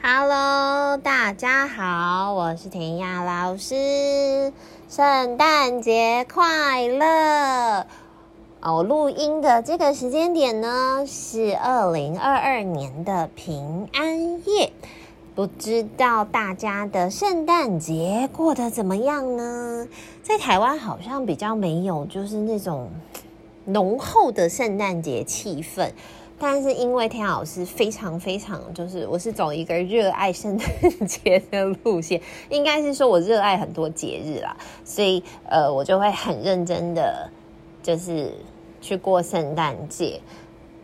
Hello，大家好，我是田亚老师，圣诞节快乐！哦，录音的这个时间点呢是二零二二年的平安夜，不知道大家的圣诞节过得怎么样呢？在台湾好像比较没有，就是那种浓厚的圣诞节气氛。但是因为天老师非常非常，就是我是走一个热爱圣诞节的路线，应该是说我热爱很多节日啦，所以呃我就会很认真的就是去过圣诞节，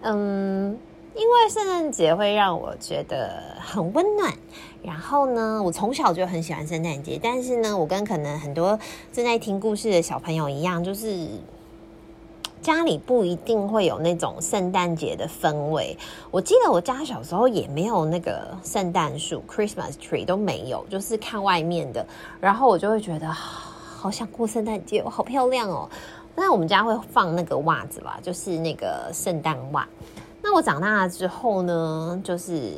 嗯，因为圣诞节会让我觉得很温暖，然后呢，我从小就很喜欢圣诞节，但是呢，我跟可能很多正在听故事的小朋友一样，就是。家里不一定会有那种圣诞节的氛围。我记得我家小时候也没有那个圣诞树 （Christmas tree） 都没有，就是看外面的。然后我就会觉得好想过圣诞节，好漂亮哦。那我们家会放那个袜子吧，就是那个圣诞袜。那我长大了之后呢，就是。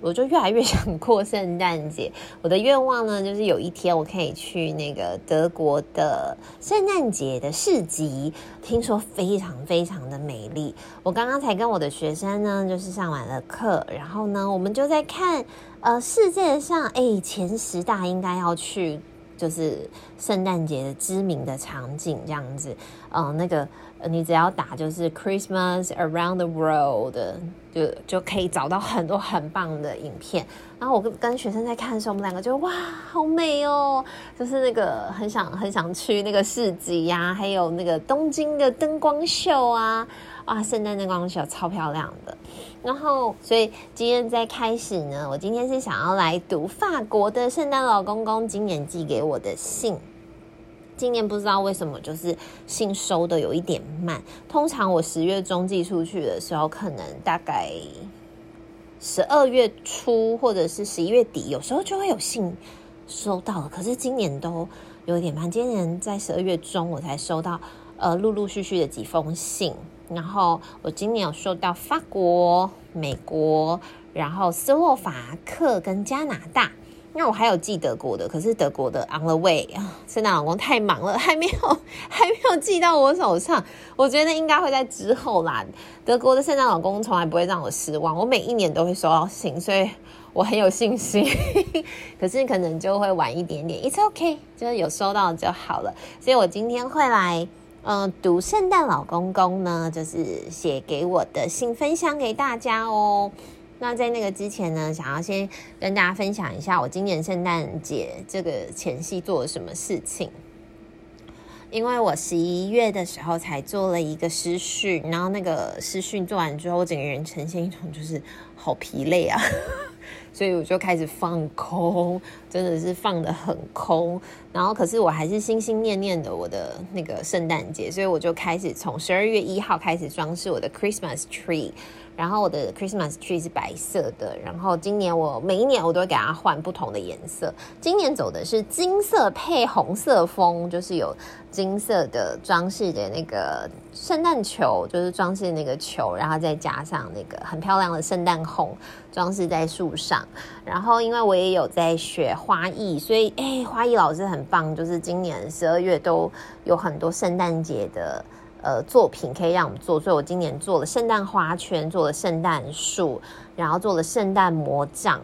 我就越来越想过圣诞节。我的愿望呢，就是有一天我可以去那个德国的圣诞节的市集，听说非常非常的美丽。我刚刚才跟我的学生呢，就是上完了课，然后呢，我们就在看，呃，世界上哎前十大应该要去。就是圣诞节的知名的场景这样子，嗯，那个你只要打就是 Christmas around the world，就就可以找到很多很棒的影片。然后我跟跟学生在看的时候，我们两个就哇，好美哦！就是那个很想很想去那个市集呀，还有那个东京的灯光秀啊。哇，圣诞灯光秀超漂亮的。然后，所以今天在开始呢，我今天是想要来读法国的圣诞老公公今年寄给我的信。今年不知道为什么，就是信收的有一点慢。通常我十月中寄出去的时候，可能大概十二月初或者是十一月底，有时候就会有信收到了。可是今年都有点慢，今年在十二月中我才收到，呃，陆陆续续的几封信。然后我今年有收到法国、美国，然后斯洛伐克跟加拿大。那我还有寄德国的，可是德国的 on the way 啊，圣诞老公太忙了，还没有 还没有寄到我手上。我觉得应该会在之后啦。德国的圣诞老公从来不会让我失望，我每一年都会收到信，所以我很有信心。可是可能就会晚一点点，it's ok 就是有收到就好了。所以我今天会来。嗯，读圣诞老公公呢，就是写给我的信，分享给大家哦。那在那个之前呢，想要先跟大家分享一下我今年圣诞节这个前夕做了什么事情。因为我十一月的时候才做了一个私讯，然后那个私讯做完之后，我整个人呈现一种就是好疲累啊。所以我就开始放空，真的是放得很空。然后，可是我还是心心念念的我的那个圣诞节，所以我就开始从十二月一号开始装饰我的 Christmas tree。然后我的 Christmas tree 是白色的，然后今年我每一年我都会给它换不同的颜色。今年走的是金色配红色风，就是有金色的装饰的那个圣诞球，就是装饰那个球，然后再加上那个很漂亮的圣诞红装饰在树上。然后因为我也有在学花艺，所以哎，花艺老师很棒，就是今年十二月都有很多圣诞节的。呃，作品可以让我们做，所以我今年做了圣诞花圈，做了圣诞树，然后做了圣诞魔杖，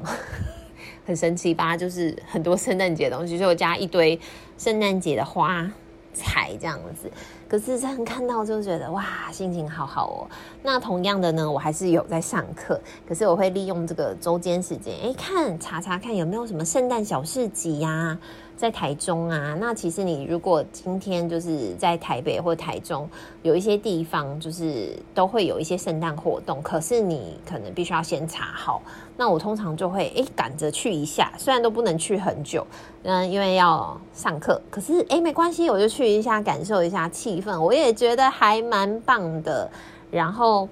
很神奇吧？就是很多圣诞节的东西，所以我加一堆圣诞节的花材这样子。可是这样看到就觉得哇，心情好好哦。那同样的呢，我还是有在上课，可是我会利用这个周间时间，哎，看查查看有没有什么圣诞小市集呀、在台中啊，那其实你如果今天就是在台北或台中，有一些地方就是都会有一些圣诞活动，可是你可能必须要先查好。那我通常就会诶赶着去一下，虽然都不能去很久，嗯，因为要上课，可是诶没关系，我就去一下，感受一下气氛，我也觉得还蛮棒的。然后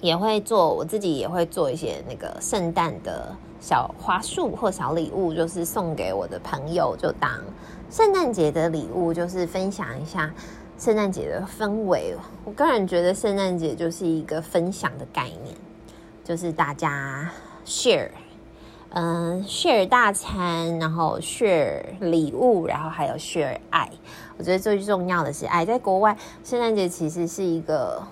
也会做，我自己也会做一些那个圣诞的。小花束或小礼物，就是送给我的朋友，就当圣诞节的礼物，就是分享一下圣诞节的氛围。我个人觉得圣诞节就是一个分享的概念，就是大家 share，嗯，share 大餐，然后 share 礼物，然后还有 share 爱。我觉得最重要的是爱。在国外，圣诞节其实是一个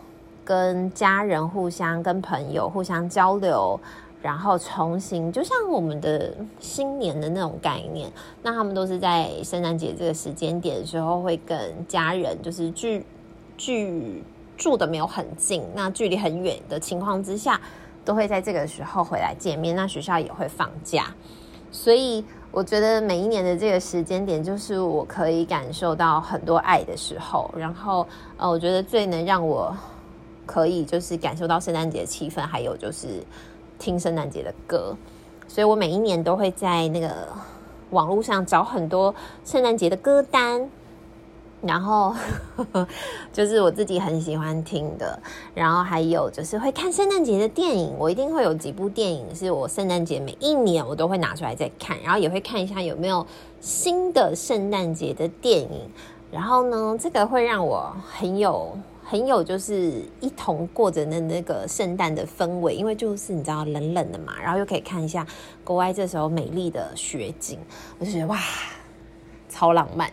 跟家人互相、跟朋友互相交流，然后重新，就像我们的新年的那种概念。那他们都是在圣诞节这个时间点的时候，会跟家人就是聚聚住的没有很近，那距离很远的情况之下。都会在这个时候回来见面，那学校也会放假，所以我觉得每一年的这个时间点，就是我可以感受到很多爱的时候。然后，呃，我觉得最能让我可以就是感受到圣诞节的气氛，还有就是听圣诞节的歌。所以我每一年都会在那个网络上找很多圣诞节的歌单。然后呵呵 就是我自己很喜欢听的，然后还有就是会看圣诞节的电影，我一定会有几部电影是我圣诞节每一年我都会拿出来再看，然后也会看一下有没有新的圣诞节的电影。然后呢，这个会让我很有很有就是一同过着的那个圣诞的氛围，因为就是你知道冷冷的嘛，然后又可以看一下国外这时候美丽的雪景，我就觉得哇，超浪漫。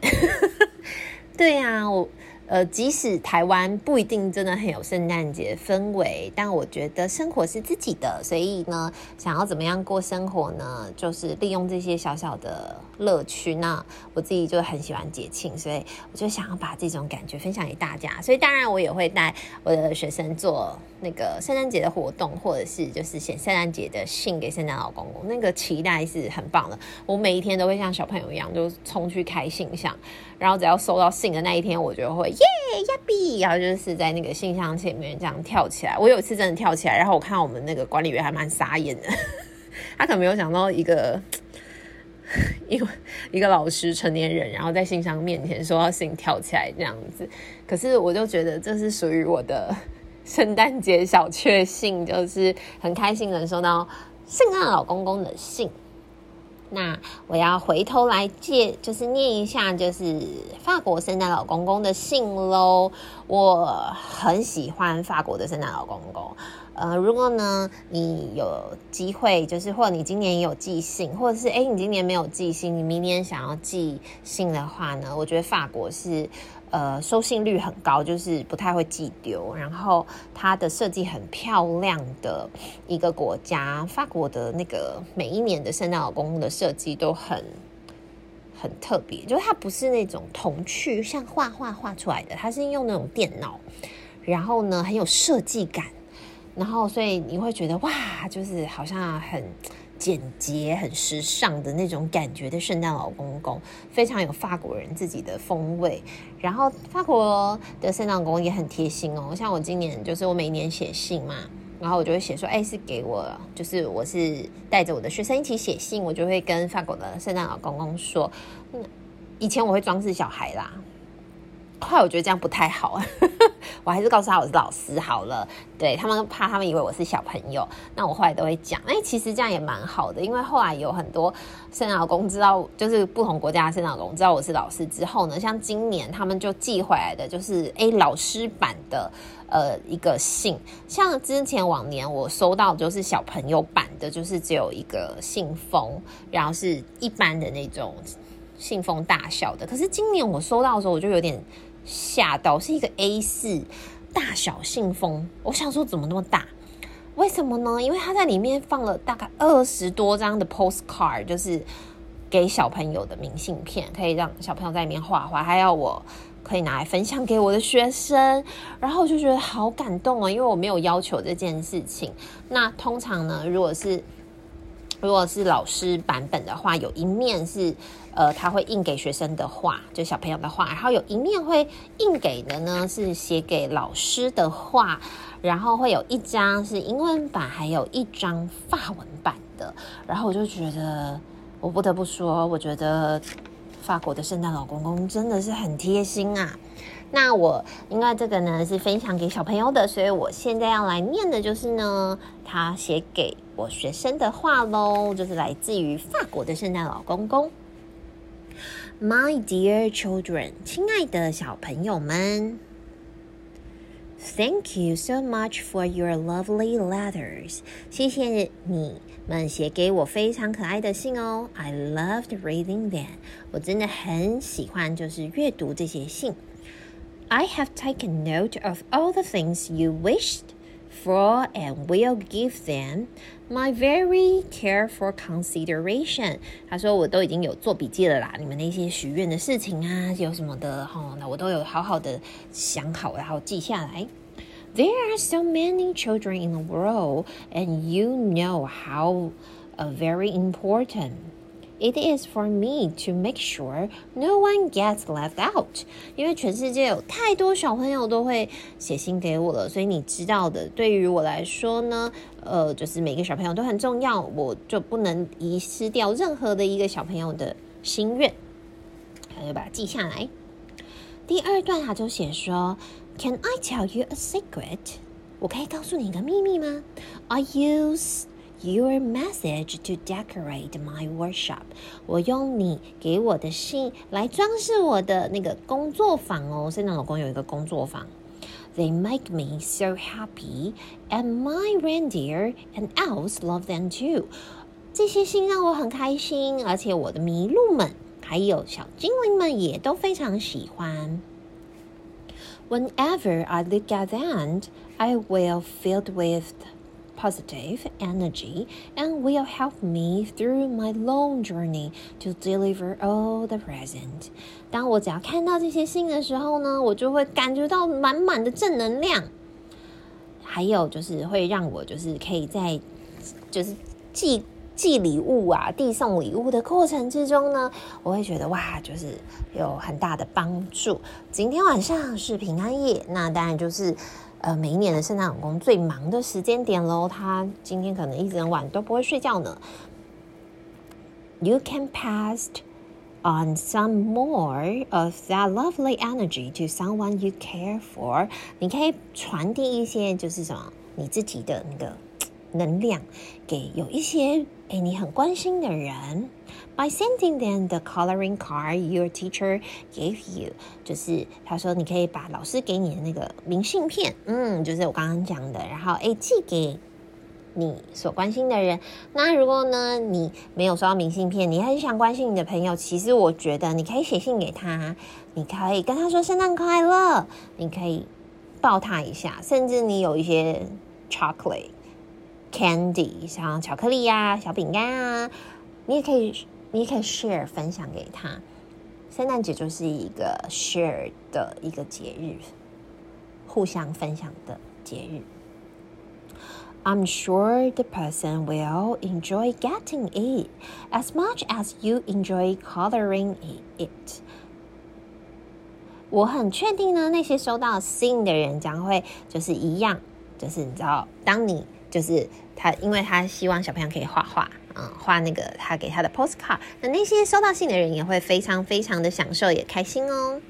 对、啊，我呃，即使台湾不一定真的很有圣诞节氛围，但我觉得生活是自己的，所以呢，想要怎么样过生活呢？就是利用这些小小的乐趣。那我自己就很喜欢节庆，所以我就想要把这种感觉分享给大家。所以当然，我也会带我的学生做那个圣诞节的活动，或者是就是写圣诞节的信给圣诞老公公，那个期待是很棒的。我每一天都会像小朋友一样，就冲去开信箱。然后只要收到信的那一天，我就会耶呀比，然后就是在那个信箱前面这样跳起来。我有一次真的跳起来，然后我看我们那个管理员还蛮傻眼的，他可能没有想到一个一个一个老师成年人，然后在信箱面前收到信跳起来这样子。可是我就觉得这是属于我的圣诞节小确幸，就是很开心能收到圣诞老公公的信。那我要回头来借，就是念一下，就是法国圣诞老公公的信喽。我很喜欢法国的圣诞老公公。呃，如果呢你有机会，就是或者你今年有寄信，或者是诶你今年没有寄信，你明年想要寄信的话呢，我觉得法国是。呃，收信率很高，就是不太会寄丢。然后它的设计很漂亮的一个国家，法国的那个每一年的圣诞老公公的设计都很很特别，就是它不是那种童趣，像画画画出来的，它是用那种电脑，然后呢很有设计感，然后所以你会觉得哇，就是好像很。简洁、很时尚的那种感觉的圣诞老公公，非常有法国人自己的风味。然后法国的圣诞公公也很贴心哦，像我今年就是我每年写信嘛，然后我就会写说，哎，是给我，就是我是带着我的学生一起写信，我就会跟法国的圣诞老公公说，嗯，以前我会装饰小孩啦。后来我觉得这样不太好，我还是告诉他我是老师好了。对，他们怕他们以为我是小朋友，那我后来都会讲，哎，其实这样也蛮好的，因为后来有很多圣老公知道，就是不同国家的圣老公知道我是老师之后呢，像今年他们就寄回来的就是哎老师版的呃一个信，像之前往年我收到就是小朋友版的，就是只有一个信封，然后是一般的那种信封大小的，可是今年我收到的时候我就有点。吓到，是一个 A4 大小信封，我想说怎么那么大？为什么呢？因为他在里面放了大概二十多张的 postcard，就是给小朋友的明信片，可以让小朋友在里面画画，还要我可以拿来分享给我的学生，然后我就觉得好感动哦，因为我没有要求这件事情。那通常呢，如果是如果是老师版本的话，有一面是。呃，他会印给学生的话，就小朋友的话，然后有一面会印给的呢，是写给老师的话，然后会有一张是英文版，还有一张法文版的。然后我就觉得，我不得不说，我觉得法国的圣诞老公公真的是很贴心啊。那我因为这个呢是分享给小朋友的，所以我现在要来念的就是呢，他写给我学生的话喽，就是来自于法国的圣诞老公公。My dear children，亲爱的小朋友们 Thank you so much for your lovely letters。谢谢你们写给我非常可爱的信哦。I loved reading them。我真的很喜欢，就是阅读这些信。I have taken note of all the things you wished for and will give them my very careful consideration。他说我都已经有做笔记了啦，你们那些许愿的事情啊，有什么的哈，那我都有好好的想好，然后记下来。There are so many children in the world, and you know how uh, very important it is for me to make sure no one gets left out. 因为全世界有太多小朋友都会写信给我了，所以你知道的，对于我来说呢，呃，就是每个小朋友都很重要，我就不能遗失掉任何的一个小朋友的心愿，他就把它记下来。第二段他就写说。Can I tell you a secret？我可以告诉你一个秘密吗？I use your message to decorate my workshop。我用你给我的信来装饰我的那个工作坊哦。圣诞老公有一个工作坊。They make me so happy, and my reindeer and elves love them too。这些信让我很开心，而且我的麋鹿们还有小精灵们也都非常喜欢。Whenever I look at them, I will filled with positive energy and will help me through my long journey to deliver all the present. 当我只要看到这些信的时候呢，我就会感觉到满满的正能量，还有就是会让我就是可以在就是寄。寄礼物啊，递送礼物的过程之中呢，我会觉得哇，就是有很大的帮助。今天晚上是平安夜，那当然就是呃，每一年的圣诞老公最忙的时间点喽。他今天可能一整晚都不会睡觉呢。You can pass on some more of that lovely energy to someone you care for。你可以传递一些就是什么你自己的那个能量给有一些。诶，你很关心的人，by sending them the coloring card your teacher gave you，就是他说你可以把老师给你的那个明信片，嗯，就是我刚刚讲的，然后诶寄给你所关心的人。那如果呢你没有收到明信片，你很想关心你的朋友，其实我觉得你可以写信给他，你可以跟他说圣诞快乐，你可以抱他一下，甚至你有一些 chocolate。Candy 像巧克力呀、啊、小饼干啊，你也可以，你也可以 share 分享给他。圣诞节就是一个 share 的一个节日，互相分享的节日。I'm sure the person will enjoy getting it as much as you enjoy coloring it。我很确定呢，那些收到信的人将会就是一样，就是你知道，当你。就是他，因为他希望小朋友可以画画，嗯，画那个他给他的 postcard。那那些收到信的人也会非常非常的享受，也开心哦。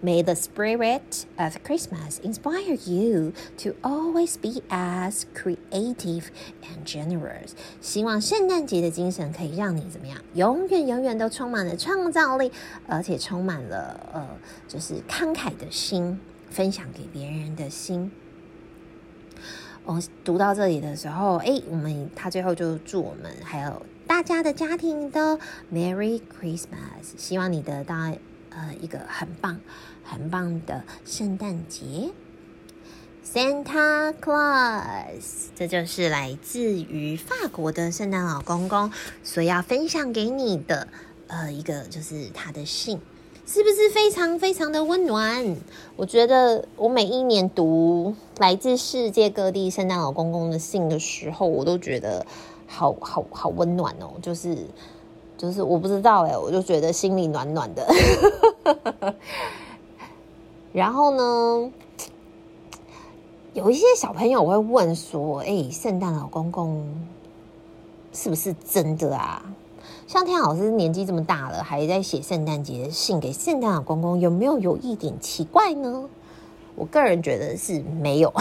May the spirit of Christmas inspire you to always be as creative and generous。希望圣诞节的精神可以让你怎么样，永远永远都充满了创造力，而且充满了呃，就是慷慨的心，分享给别人的心。我读到这里的时候，哎，我们他最后就祝我们还有大家的家庭都 Merry Christmas，希望你得到呃一个很棒很棒的圣诞节，Santa Claus，这就是来自于法国的圣诞老公公所要分享给你的呃一个就是他的信。是不是非常非常的温暖？我觉得我每一年读来自世界各地圣诞老公公的信的时候，我都觉得好好好温暖哦。就是就是我不知道哎，我就觉得心里暖暖的。然后呢，有一些小朋友会问说：“哎，圣诞老公公是不是真的啊？”像天老师年纪这么大了，还在写圣诞节信给圣诞老公公，有没有有一点奇怪呢？我个人觉得是没有。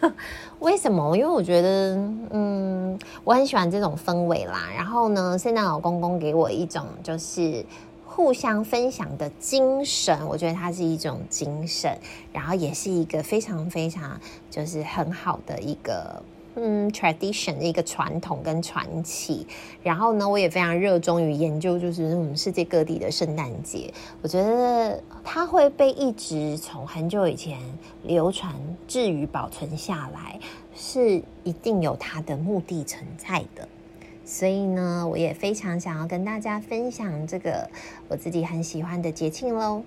为什么？因为我觉得，嗯，我很喜欢这种氛围啦。然后呢，圣诞老公公给我一种就是互相分享的精神，我觉得它是一种精神，然后也是一个非常非常就是很好的一个。嗯，tradition 的一个传统跟传奇。然后呢，我也非常热衷于研究，就是我们世界各地的圣诞节。我觉得它会被一直从很久以前流传至于保存下来，是一定有它的目的存在的。所以呢，我也非常想要跟大家分享这个我自己很喜欢的节庆喽。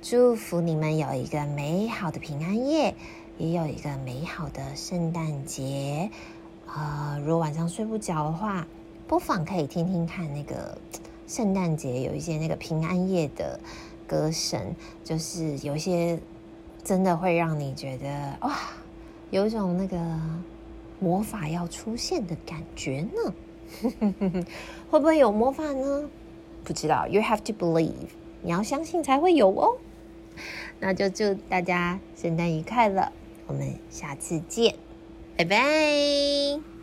祝福你们有一个美好的平安夜。也有一个美好的圣诞节，呃，如果晚上睡不着的话，不妨可以听听看那个圣诞节有一些那个平安夜的歌声，就是有一些真的会让你觉得哇，有一种那个魔法要出现的感觉呢。会不会有魔法呢？不知道，You have to believe，你要相信才会有哦。那就祝大家圣诞愉快了。我们下次见，拜拜。